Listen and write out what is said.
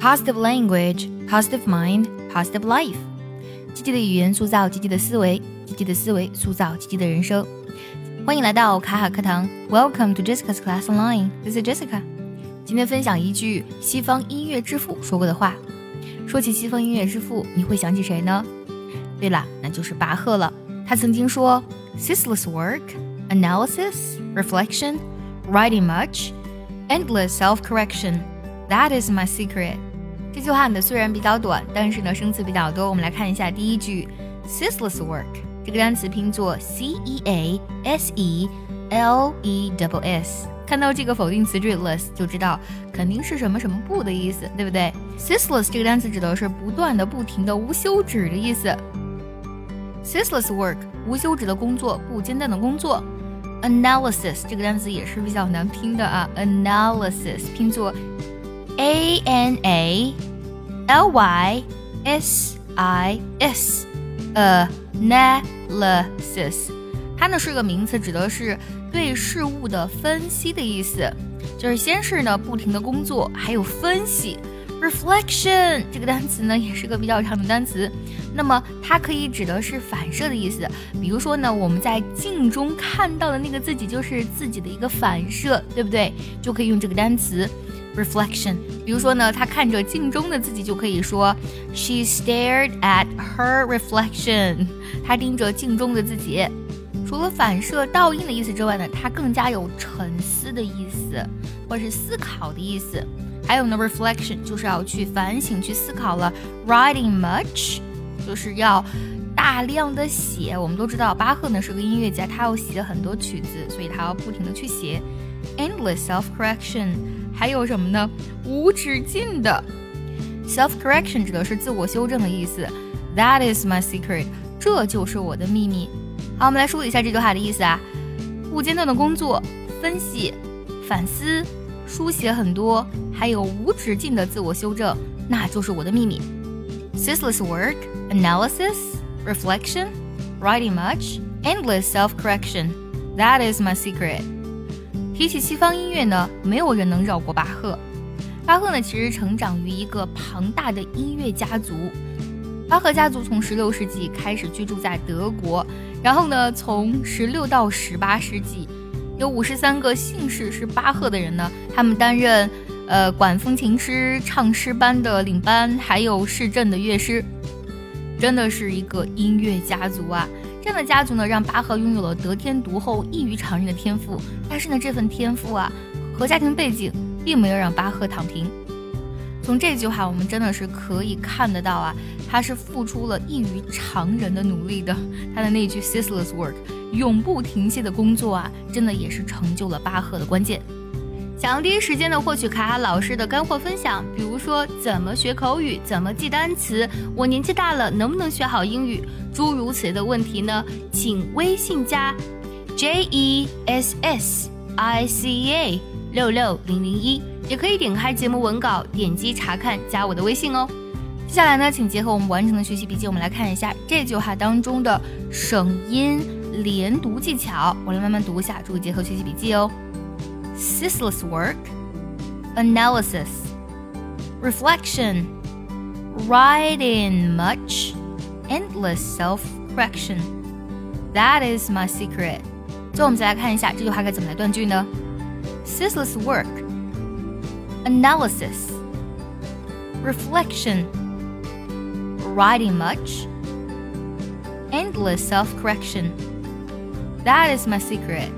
positive language, positive mind, positive life。积极的语言塑造积极的思维，积极的思维塑造积极的人生。欢迎来到卡卡课堂，Welcome to Jessica's Class Online。This is Jessica。今天分享一句西方音乐之父说过的话。说起西方音乐之父，你会想起谁呢？对了，那就是巴赫了。他曾经说：“Ceaseless work, analysis, reflection, writing much, endless self-correction. That is my secret.” 这句话呢虽然比较短，但是呢生词比较多。我们来看一下第一句，ceaseless work 这个单词拼作 c e a s e l e w s，看到这个否定词缀 less 就知道肯定是什么什么不的意思，对不对？ceaseless 这个单词指的是不断的、不停的、无休止的意思。ceaseless work 无休止的工作，不间断的工作。analysis 这个单词也是比较难拼的啊，analysis 拼作 a n a l y s i s，analysis，它呢是个名词，指的是对事物的分析的意思，就是先是呢不停的工作，还有分析。reflection 这个单词呢，也是个比较长的单词，那么它可以指的是反射的意思。比如说呢，我们在镜中看到的那个自己，就是自己的一个反射，对不对？就可以用这个单词 reflection。比如说呢，他看着镜中的自己，就可以说 she stared at her reflection。她盯着镜中的自己。除了反射、倒映的意思之外呢，它更加有沉思的意思，或者是思考的意思。还有呢，reflection 就是要去反省、去思考了。Writing much 就是要大量的写。我们都知道巴赫呢是个音乐家，他要写很多曲子，所以他要不停的去写。Endless self-correction 还有什么呢？无止境的 self-correction 指的是自我修正的意思。That is my secret，这就是我的秘密。好，我们来梳理一下这句话的意思啊。不间断的工作、分析、反思。书写很多，还有无止境的自我修正，那就是我的秘密。Ceaseless work, analysis, reflection, writing much, endless self-correction. That is my secret. 提起西方音乐呢，没有人能绕过巴赫。巴赫呢，其实成长于一个庞大的音乐家族。巴赫家族从16世纪开始居住在德国，然后呢，从16到18世纪。有五十三个姓氏是巴赫的人呢，他们担任，呃，管风琴师、唱诗班的领班，还有市镇的乐师，真的是一个音乐家族啊！这样的家族呢，让巴赫拥有了得天独厚、异于常人的天赋。但是呢，这份天赋啊，和家庭背景并没有让巴赫躺平。从这句话，我们真的是可以看得到啊，他是付出了异于常人的努力的。他的那句 ceaseless work。永不停歇的工作啊，真的也是成就了巴赫的关键。想要第一时间的获取卡卡老师的干货分享，比如说怎么学口语、怎么记单词，我年纪大了能不能学好英语，诸如此类的问题呢？请微信加 J E S S I C A 六六零零一，也可以点开节目文稿，点击查看，加我的微信哦。接下来呢，请结合我们完整的学习笔记，我们来看一下这句话当中的省音。连读技巧，我来慢慢读一下，注意结合学习笔记哦。Ceaseless work, analysis, reflection, writing much, endless self-correction. That is my secret. 最后我们再来看一下这句话该怎么来断句呢？Ceaseless work, analysis, reflection, writing much, endless self-correction. That is my secret.